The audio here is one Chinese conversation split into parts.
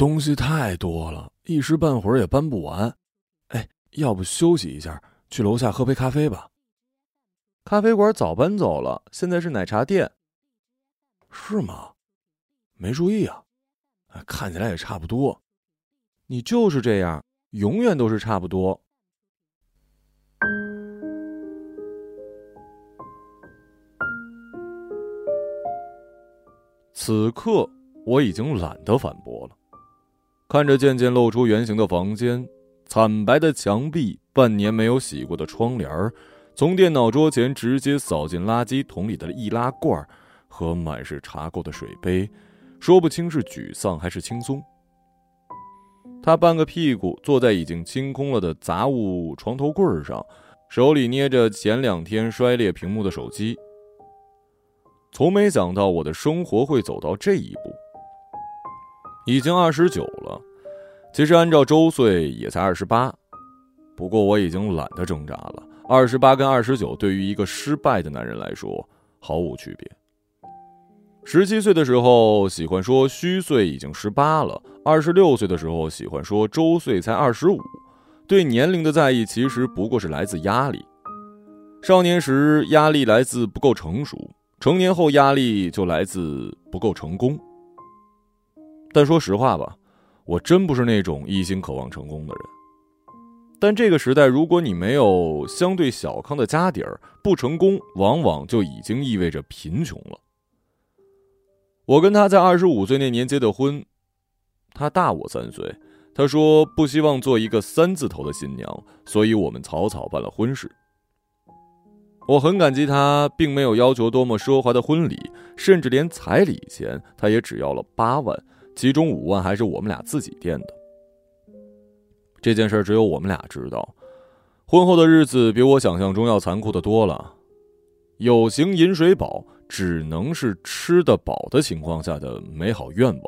东西太多了，一时半会儿也搬不完。哎，要不休息一下，去楼下喝杯咖啡吧。咖啡馆早搬走了，现在是奶茶店。是吗？没注意啊。看起来也差不多。你就是这样，永远都是差不多。此刻我已经懒得反驳了，看着渐渐露出原形的房间，惨白的墙壁，半年没有洗过的窗帘从电脑桌前直接扫进垃圾桶里的易拉罐和满是茶垢的水杯，说不清是沮丧还是轻松。他半个屁股坐在已经清空了的杂物床头柜上，手里捏着前两天摔裂屏幕的手机。从没想到我的生活会走到这一步。已经二十九了，其实按照周岁也才二十八，不过我已经懒得挣扎了。二十八跟二十九对于一个失败的男人来说毫无区别。十七岁的时候喜欢说虚岁已经十八了，二十六岁的时候喜欢说周岁才二十五。对年龄的在意其实不过是来自压力。少年时压力来自不够成熟。成年后压力就来自不够成功，但说实话吧，我真不是那种一心渴望成功的人。但这个时代，如果你没有相对小康的家底儿，不成功往往就已经意味着贫穷了。我跟他在二十五岁那年结的婚，他大我三岁，他说不希望做一个三字头的新娘，所以我们草草办了婚事。我很感激他，并没有要求多么奢华的婚礼，甚至连彩礼钱他也只要了八万，其中五万还是我们俩自己垫的。这件事只有我们俩知道。婚后的日子比我想象中要残酷的多了。有形饮水饱只能是吃得饱的情况下的美好愿望，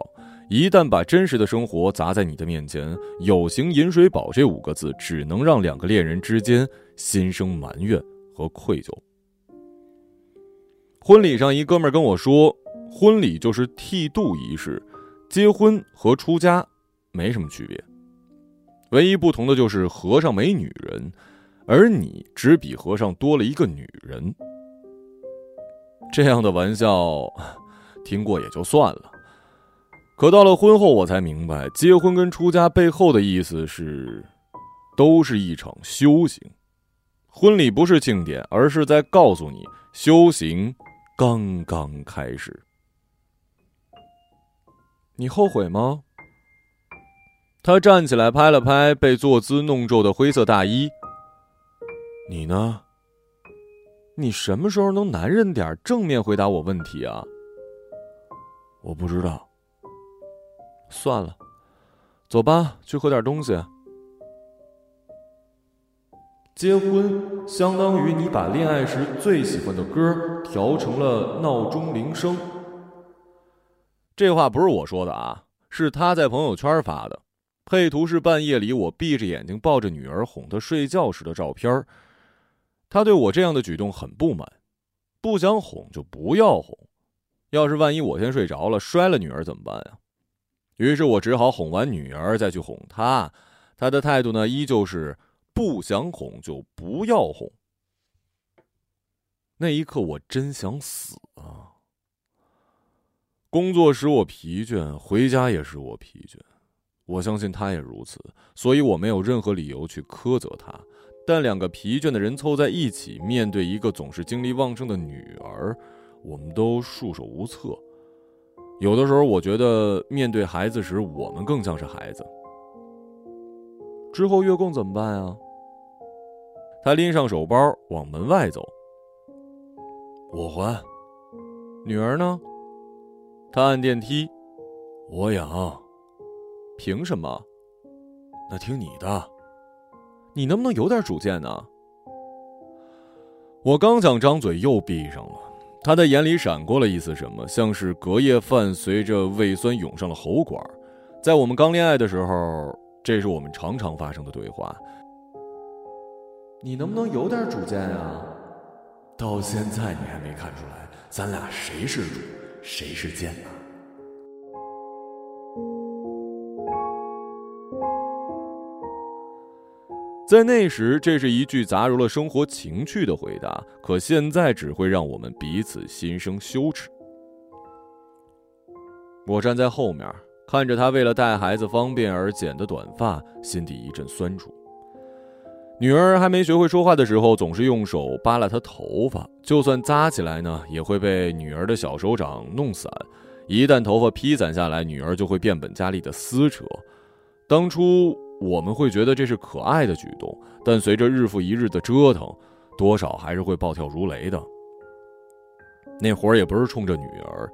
一旦把真实的生活砸在你的面前，“有形饮水饱”这五个字只能让两个恋人之间心生埋怨。和愧疚。婚礼上，一哥们跟我说：“婚礼就是剃度仪式，结婚和出家没什么区别，唯一不同的就是和尚没女人，而你只比和尚多了一个女人。”这样的玩笑听过也就算了，可到了婚后，我才明白，结婚跟出家背后的意思是，都是一场修行。婚礼不是庆典，而是在告诉你，修行刚刚开始。你后悔吗？他站起来拍了拍被坐姿弄皱的灰色大衣。你呢？你什么时候能男人点，正面回答我问题啊？我不知道。算了，走吧，去喝点东西。结婚相当于你把恋爱时最喜欢的歌调成了闹钟铃声。这话不是我说的啊，是他在朋友圈发的，配图是半夜里我闭着眼睛抱着女儿哄她睡觉时的照片。他对我这样的举动很不满，不想哄就不要哄，要是万一我先睡着了摔了女儿怎么办呀？于是我只好哄完女儿再去哄他，他的态度呢依旧是。不想哄就不要哄。那一刻我真想死啊！工作使我疲倦，回家也使我疲倦。我相信他也如此，所以我没有任何理由去苛责他。但两个疲倦的人凑在一起，面对一个总是精力旺盛的女儿，我们都束手无策。有的时候，我觉得面对孩子时，我们更像是孩子。之后月供怎么办啊？他拎上手包往门外走。我还。女儿呢？他按电梯。我养。凭什么？那听你的。你能不能有点主见呢？我刚想张嘴，又闭上了。他的眼里闪过了一丝什么，像是隔夜饭随着胃酸涌上了喉管。在我们刚恋爱的时候。这是我们常常发生的对话。你能不能有点主见啊？到现在你还没看出来，咱俩谁是主，谁是贱呢？在那时，这是一句杂糅了生活情趣的回答，可现在只会让我们彼此心生羞耻。我站在后面，看着他为了带孩子方便而剪的短发，心底一阵酸楚。女儿还没学会说话的时候，总是用手扒拉她头发，就算扎起来呢，也会被女儿的小手掌弄散。一旦头发披散下来，女儿就会变本加厉的撕扯。当初我们会觉得这是可爱的举动，但随着日复一日的折腾，多少还是会暴跳如雷的。那会儿也不是冲着女儿。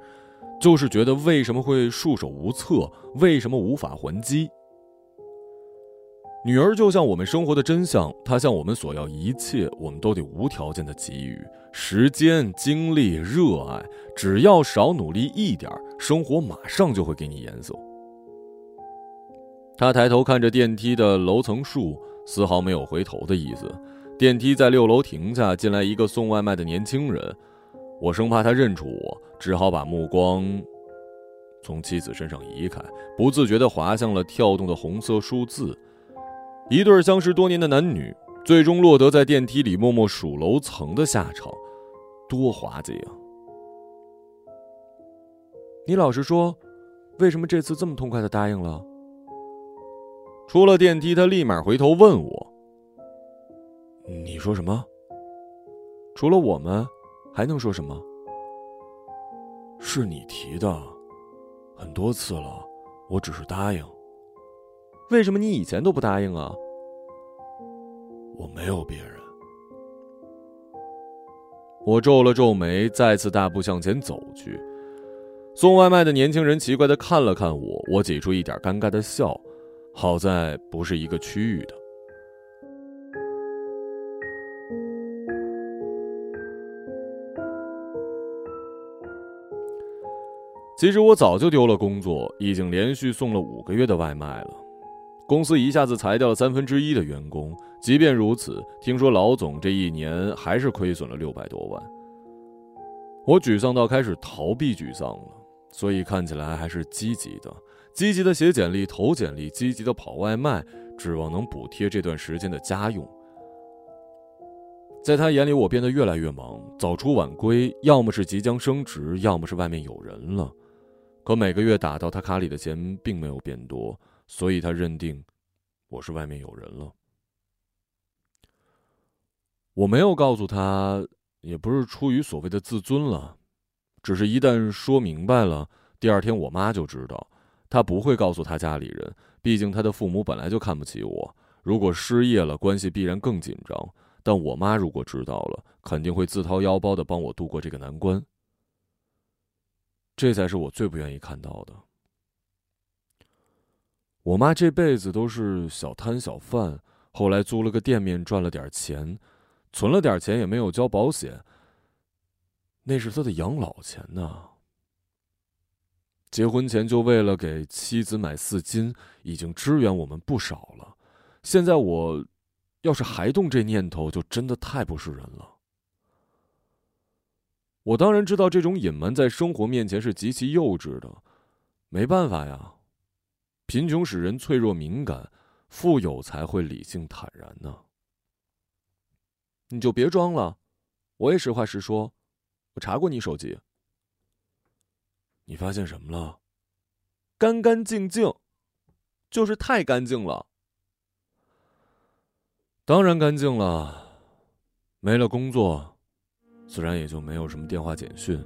就是觉得为什么会束手无策，为什么无法还击？女儿就像我们生活的真相，她向我们索要一切，我们都得无条件的给予时间、精力、热爱，只要少努力一点，生活马上就会给你颜色。他抬头看着电梯的楼层数，丝毫没有回头的意思。电梯在六楼停下，进来一个送外卖的年轻人。我生怕他认出我，只好把目光从妻子身上移开，不自觉地滑向了跳动的红色数字。一对相识多年的男女，最终落得在电梯里默默数楼层的下场，多滑稽啊！你老实说，为什么这次这么痛快的答应了？出了电梯，他立马回头问我：“你说什么？除了我们？”还能说什么？是你提的，很多次了，我只是答应。为什么你以前都不答应啊？我没有别人。我皱了皱眉，再次大步向前走去。送外卖的年轻人奇怪的看了看我，我挤出一点尴尬的笑。好在不是一个区域的。其实我早就丢了工作，已经连续送了五个月的外卖了。公司一下子裁掉了三分之一的员工，即便如此，听说老总这一年还是亏损了六百多万。我沮丧到开始逃避沮丧了，所以看起来还是积极的，积极的写简历、投简历，积极的跑外卖，指望能补贴这段时间的家用。在他眼里，我变得越来越忙，早出晚归，要么是即将升职，要么是外面有人了。可每个月打到他卡里的钱并没有变多，所以他认定我是外面有人了。我没有告诉他，也不是出于所谓的自尊了，只是一旦说明白了，第二天我妈就知道。她不会告诉她家里人，毕竟她的父母本来就看不起我。如果失业了，关系必然更紧张。但我妈如果知道了，肯定会自掏腰包的帮我度过这个难关。这才是我最不愿意看到的。我妈这辈子都是小摊小贩，后来租了个店面赚了点钱，存了点钱也没有交保险。那是他的养老钱呐。结婚前就为了给妻子买四金，已经支援我们不少了。现在我，要是还动这念头，就真的太不是人了。我当然知道这种隐瞒在生活面前是极其幼稚的，没办法呀，贫穷使人脆弱敏感，富有才会理性坦然呢。你就别装了，我也实话实说，我查过你手机。你发现什么了？干干净净，就是太干净了。当然干净了，没了工作。自然也就没有什么电话简讯。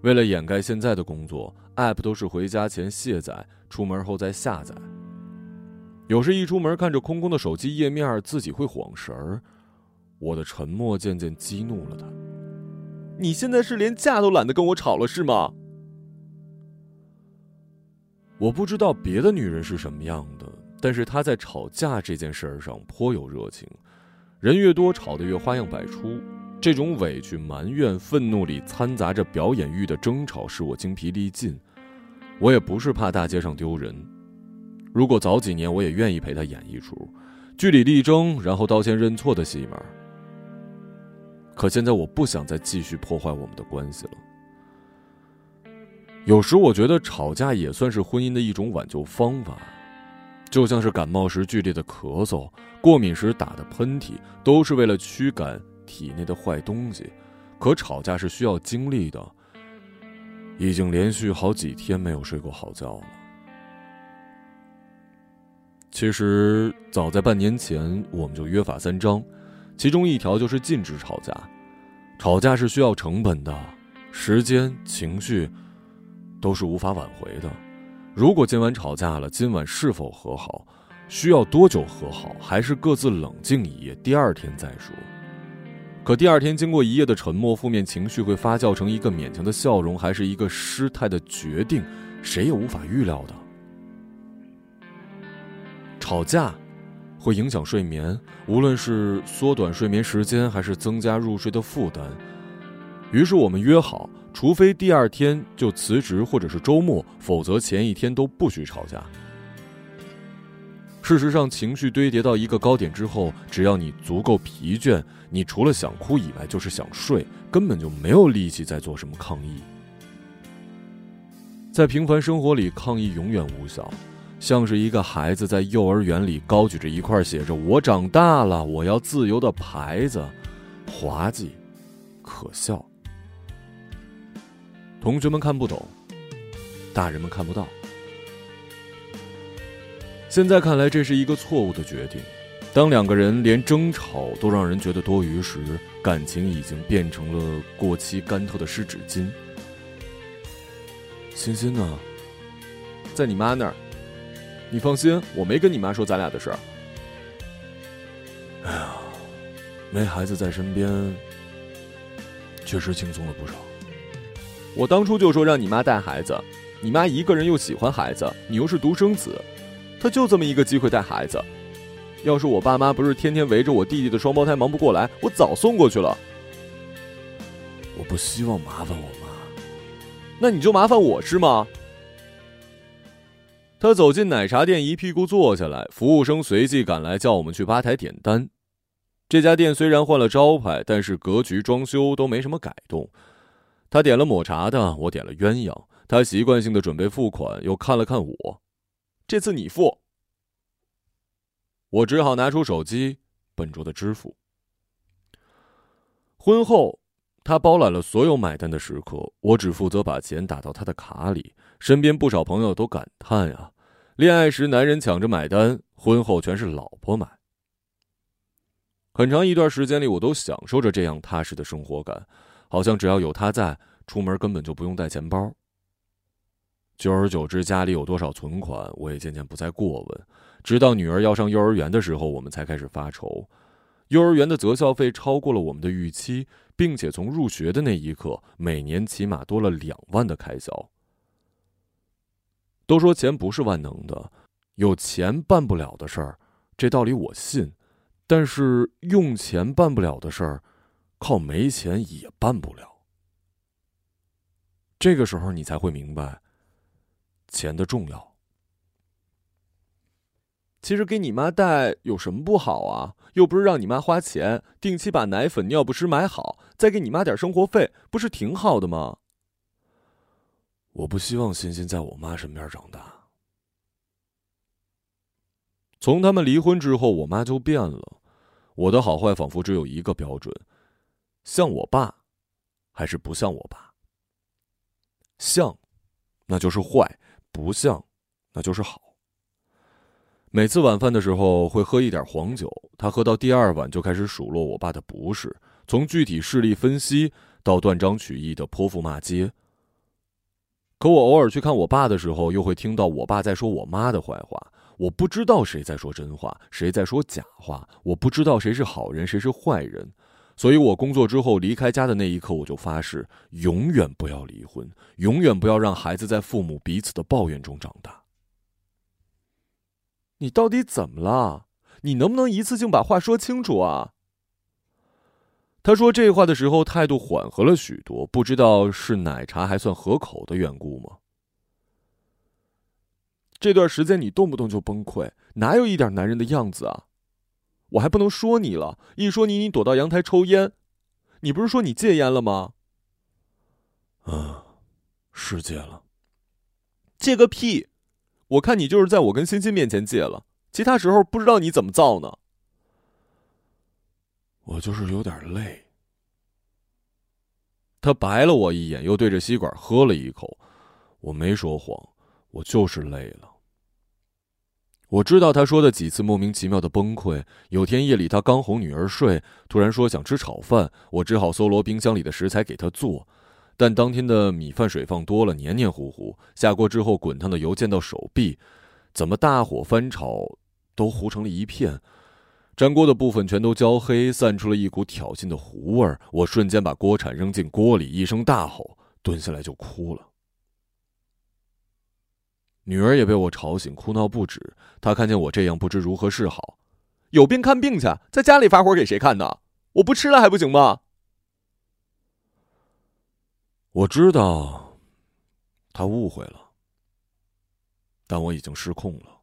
为了掩盖现在的工作，App 都是回家前卸载，出门后再下载。有时一出门看着空空的手机页面，自己会晃神儿。我的沉默渐渐激怒了他。你现在是连架都懒得跟我吵了是吗？我不知道别的女人是什么样的，但是她在吵架这件事儿上颇有热情。人越多，吵得越花样百出。这种委屈、埋怨、愤怒里掺杂着表演欲的争吵，使我精疲力尽。我也不是怕大街上丢人，如果早几年，我也愿意陪他演一出据理力争，然后道歉认错的戏码。可现在，我不想再继续破坏我们的关系了。有时，我觉得吵架也算是婚姻的一种挽救方法。就像是感冒时剧烈的咳嗽、过敏时打的喷嚏，都是为了驱赶体内的坏东西。可吵架是需要精力的。已经连续好几天没有睡过好觉了。其实早在半年前，我们就约法三章，其中一条就是禁止吵架。吵架是需要成本的，时间、情绪都是无法挽回的。如果今晚吵架了，今晚是否和好，需要多久和好，还是各自冷静一夜，第二天再说。可第二天经过一夜的沉默，负面情绪会发酵成一个勉强的笑容，还是一个失态的决定，谁也无法预料的。吵架会影响睡眠，无论是缩短睡眠时间，还是增加入睡的负担。于是我们约好，除非第二天就辞职或者是周末，否则前一天都不许吵架。事实上，情绪堆叠到一个高点之后，只要你足够疲倦，你除了想哭以外，就是想睡，根本就没有力气再做什么抗议。在平凡生活里，抗议永远无效，像是一个孩子在幼儿园里高举着一块写着“我长大了，我要自由”的牌子，滑稽，可笑。同学们看不懂，大人们看不到。现在看来，这是一个错误的决定。当两个人连争吵都让人觉得多余时，感情已经变成了过期干透的湿纸巾。欣欣呢？在你妈那儿。你放心，我没跟你妈说咱俩的事儿。哎呀，没孩子在身边，确实轻松了不少。我当初就说让你妈带孩子，你妈一个人又喜欢孩子，你又是独生子。他就这么一个机会带孩子，要是我爸妈不是天天围着我弟弟的双胞胎忙不过来，我早送过去了。我不希望麻烦我妈，那你就麻烦我是吗？他走进奶茶店，一屁股坐下来，服务生随即赶来叫我们去吧台点单。这家店虽然换了招牌，但是格局、装修都没什么改动。他点了抹茶的，我点了鸳鸯。他习惯性的准备付款，又看了看我。这次你付，我只好拿出手机，笨拙的支付。婚后，他包揽了所有买单的时刻，我只负责把钱打到他的卡里。身边不少朋友都感叹呀：恋爱时男人抢着买单，婚后全是老婆买。很长一段时间里，我都享受着这样踏实的生活感，好像只要有他在，出门根本就不用带钱包。久而久之，家里有多少存款，我也渐渐不再过问。直到女儿要上幼儿园的时候，我们才开始发愁。幼儿园的择校费超过了我们的预期，并且从入学的那一刻，每年起码多了两万的开销。都说钱不是万能的，有钱办不了的事儿，这道理我信。但是用钱办不了的事儿，靠没钱也办不了。这个时候，你才会明白。钱的重要。其实给你妈带有什么不好啊？又不是让你妈花钱，定期把奶粉、尿不湿买好，再给你妈点生活费，不是挺好的吗？我不希望欣欣在我妈身边长大。从他们离婚之后，我妈就变了。我的好坏仿佛只有一个标准：像我爸，还是不像我爸？像，那就是坏。不像，那就是好。每次晚饭的时候会喝一点黄酒，他喝到第二碗就开始数落我爸的不是，从具体事例分析到断章取义的泼妇骂街。可我偶尔去看我爸的时候，又会听到我爸在说我妈的坏话。我不知道谁在说真话，谁在说假话，我不知道谁是好人，谁是坏人。所以我工作之后离开家的那一刻，我就发誓，永远不要离婚，永远不要让孩子在父母彼此的抱怨中长大。你到底怎么了？你能不能一次性把话说清楚啊？他说这话的时候态度缓和了许多，不知道是奶茶还算合口的缘故吗？这段时间你动不动就崩溃，哪有一点男人的样子啊？我还不能说你了，一说你，你躲到阳台抽烟。你不是说你戒烟了吗？啊，是戒了。戒个屁！我看你就是在我跟欣欣面前戒了，其他时候不知道你怎么造呢。我就是有点累。他白了我一眼，又对着吸管喝了一口。我没说谎，我就是累了。我知道他说的几次莫名其妙的崩溃。有天夜里，他刚哄女儿睡，突然说想吃炒饭，我只好搜罗冰箱里的食材给他做。但当天的米饭水放多了，黏黏糊糊，下锅之后滚烫的油溅到手臂，怎么大火翻炒都糊成了一片，粘锅的部分全都焦黑，散出了一股挑衅的糊味儿。我瞬间把锅铲扔进锅里，一声大吼，蹲下来就哭了。女儿也被我吵醒，哭闹不止。她看见我这样，不知如何是好。有病看病去，在家里发火给谁看呢？我不吃了还不行吗？我知道，他误会了，但我已经失控了。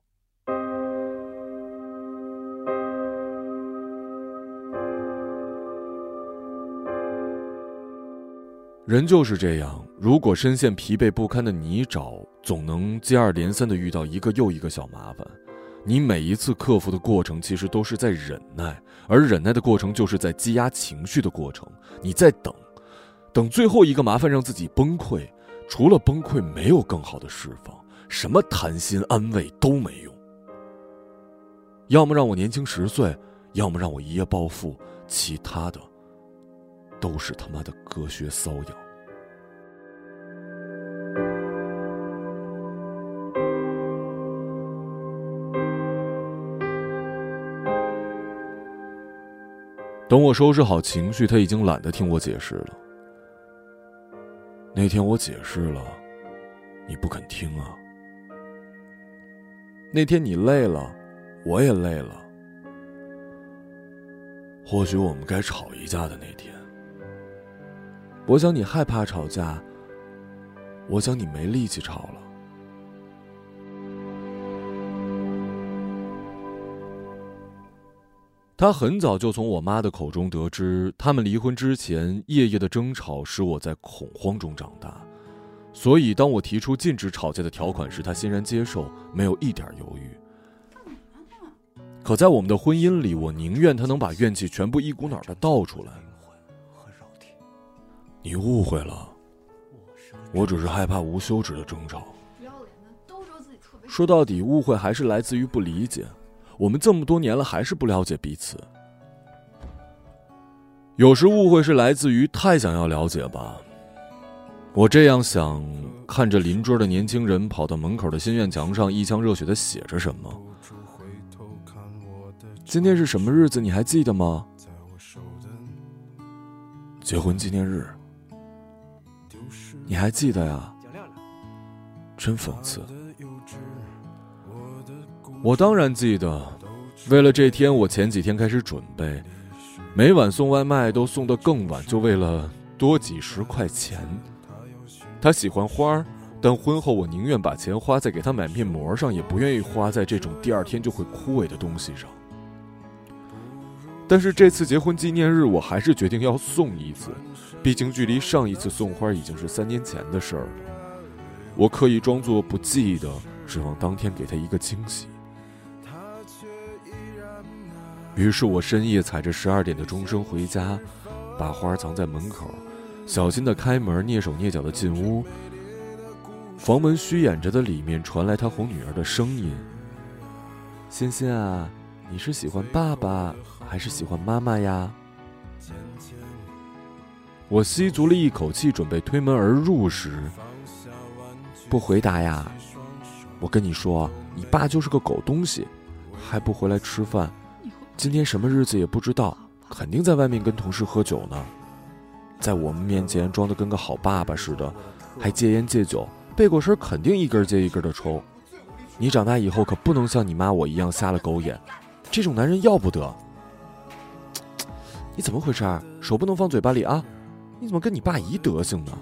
人就是这样，如果深陷疲惫不堪的泥沼，总能接二连三的遇到一个又一个小麻烦。你每一次克服的过程，其实都是在忍耐，而忍耐的过程，就是在积压情绪的过程。你在等。等最后一个麻烦让自己崩溃，除了崩溃没有更好的释放，什么谈心安慰都没用。要么让我年轻十岁，要么让我一夜暴富，其他的都是他妈的隔靴搔痒。等我收拾好情绪，他已经懒得听我解释了。那天我解释了，你不肯听啊。那天你累了，我也累了。或许我们该吵一架的那天，我想你害怕吵架，我想你没力气吵了。他很早就从我妈的口中得知，他们离婚之前夜夜的争吵使我在恐慌中长大，所以当我提出禁止吵架的条款时，他欣然接受，没有一点犹豫。可在我们的婚姻里，我宁愿他能把怨气全部一股脑的倒出来。你误会了，我只是害怕无休止的争吵。说到底，误会还是来自于不理解。我们这么多年了，还是不了解彼此。有时误会是来自于太想要了解吧。我这样想，看着邻桌的年轻人跑到门口的心愿墙上，一腔热血的写着什么。今天是什么日子？你还记得吗？结婚纪念日。你还记得呀？真讽刺。我当然记得，为了这天，我前几天开始准备，每晚送外卖都送得更晚，就为了多几十块钱。他喜欢花，但婚后我宁愿把钱花在给他买面膜上，也不愿意花在这种第二天就会枯萎的东西上。但是这次结婚纪念日，我还是决定要送一次，毕竟距离上一次送花已经是三年前的事儿了。我刻意装作不记得，指望当天给他一个惊喜。于是我深夜踩着十二点的钟声回家，把花藏在门口，小心的开门，蹑手蹑脚的进屋。房门虚掩着的里面传来他哄女儿的声音：“欣欣啊，你是喜欢爸爸还是喜欢妈妈呀？”我吸足了一口气，准备推门而入时，不回答呀。我跟你说，你爸就是个狗东西，还不回来吃饭。今天什么日子也不知道，肯定在外面跟同事喝酒呢，在我们面前装的跟个好爸爸似的，还戒烟戒酒，背过身肯定一根接一根的抽。你长大以后可不能像你妈我一样瞎了狗眼，这种男人要不得。你怎么回事？手不能放嘴巴里啊！你怎么跟你爸一德行呢？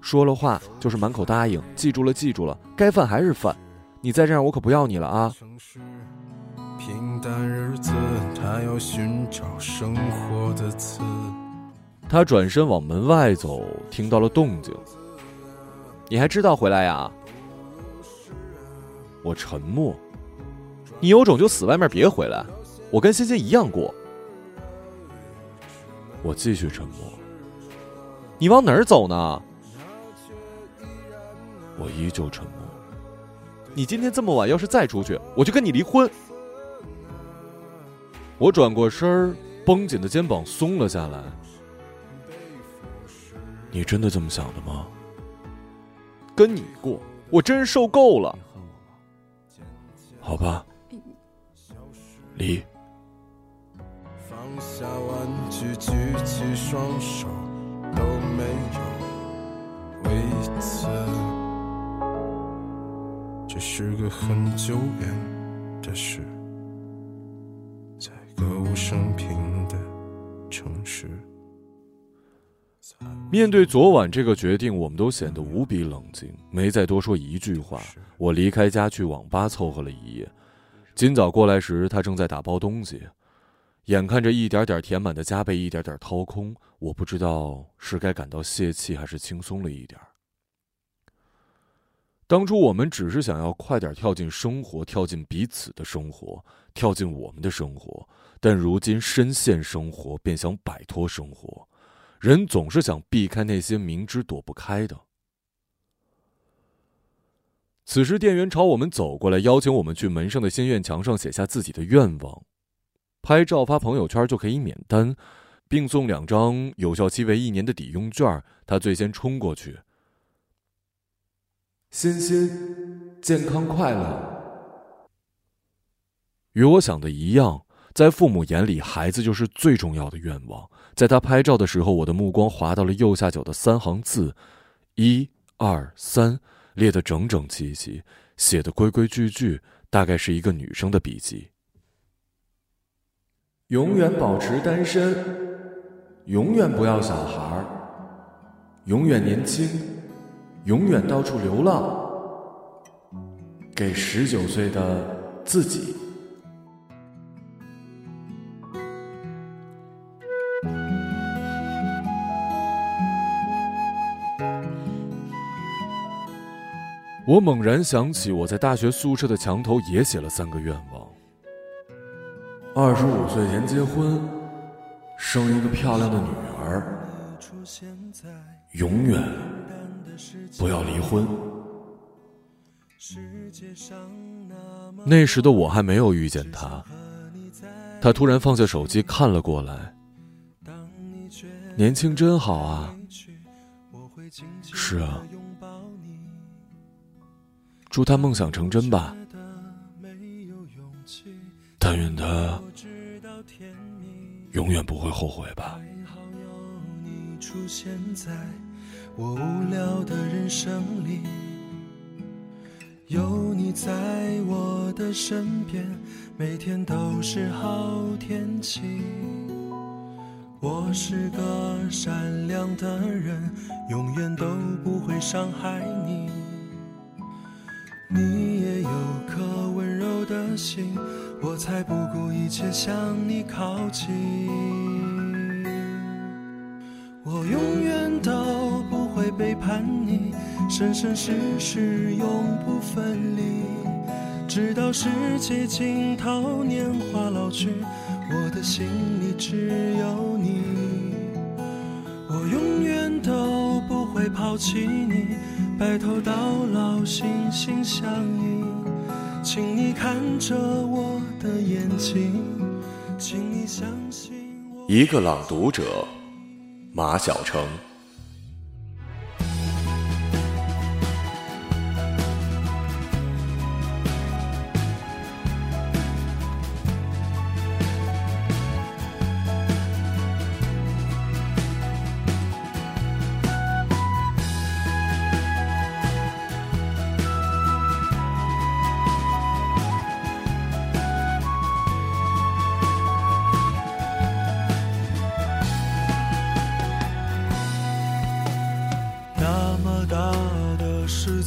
说了话就是满口答应，记住了记住了，该犯还是犯。你再这样我可不要你了啊！平淡日子，他要寻找生活的刺。他转身往门外走，听到了动静。你还知道回来呀？我沉默。你有种就死外面别回来，我跟欣欣一样过。我继续沉默。你往哪儿走呢？我依旧沉默。你今天这么晚要是再出去，我就跟你离婚。我转过身儿，绷紧的肩膀松了下来。你真的这么想的吗？跟你过，我真是受够了。好吧，离。双手，都没有为此。这是个很久远的事，在歌舞升平的城市。面对昨晚这个决定，我们都显得无比冷静，没再多说一句话。我离开家去网吧凑合了一夜。今早过来时，他正在打包东西，眼看着一点点填满的家被一点点掏空，我不知道是该感到泄气还是轻松了一点。当初我们只是想要快点跳进生活，跳进彼此的生活，跳进我们的生活，但如今深陷生活，便想摆脱生活。人总是想避开那些明知躲不开的。此时，店员朝我们走过来，邀请我们去门上的心愿墙上写下自己的愿望，拍照发朋友圈就可以免单，并送两张有效期为一年的抵用券。他最先冲过去。欣欣，健康快乐。与我想的一样。在父母眼里，孩子就是最重要的愿望。在他拍照的时候，我的目光滑到了右下角的三行字：“一、二、三”，列得整整齐齐，写的规规矩矩，大概是一个女生的笔记。永远保持单身，永远不要小孩儿，永远年轻，永远到处流浪，给十九岁的自己。我猛然想起，我在大学宿舍的墙头也写了三个愿望：二十五岁前结婚，生一个漂亮的女儿，永远不要离婚。那时的我还没有遇见他，他突然放下手机看了过来。年轻真好啊！是啊。祝他梦想成真吧，但愿他永远不会后悔吧。还好有你出现在我无聊的人生里，有你在我的身边，每天都是好天气。我是个善良的人，永远都不会伤害你。你也有颗温柔的心，我才不顾一切向你靠近。我永远都不会背叛你，生生世世永不分离，直到世界尽头，年华老去，我的心里只有你。我永远都不会抛弃你。白头到老，心心相印。请你看着我的眼睛，请你相信我。一个朗读者，马晓成。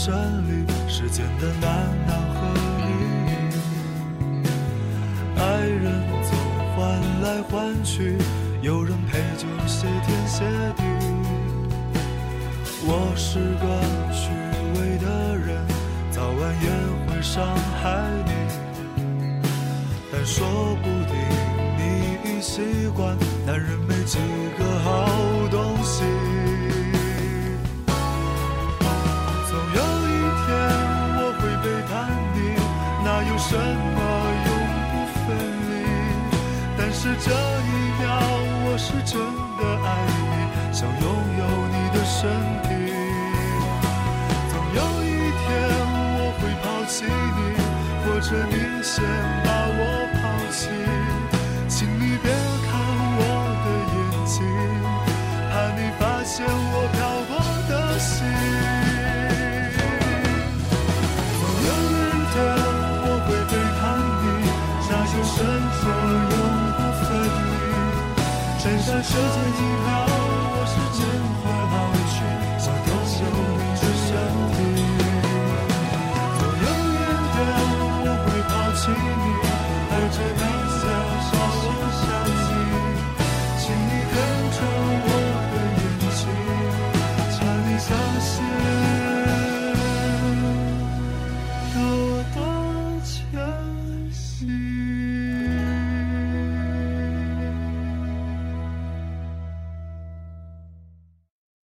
的人生里，时间的难难和易，爱人总换来换去，有人陪就谢天谢地。我是个虚伪的人，早晚也会伤害你。但说不定你已习惯，男人没几个好东什么永不分离？但是这一秒，我是真的爱你，想拥有你的身体。总有一天我会抛弃你，或者你先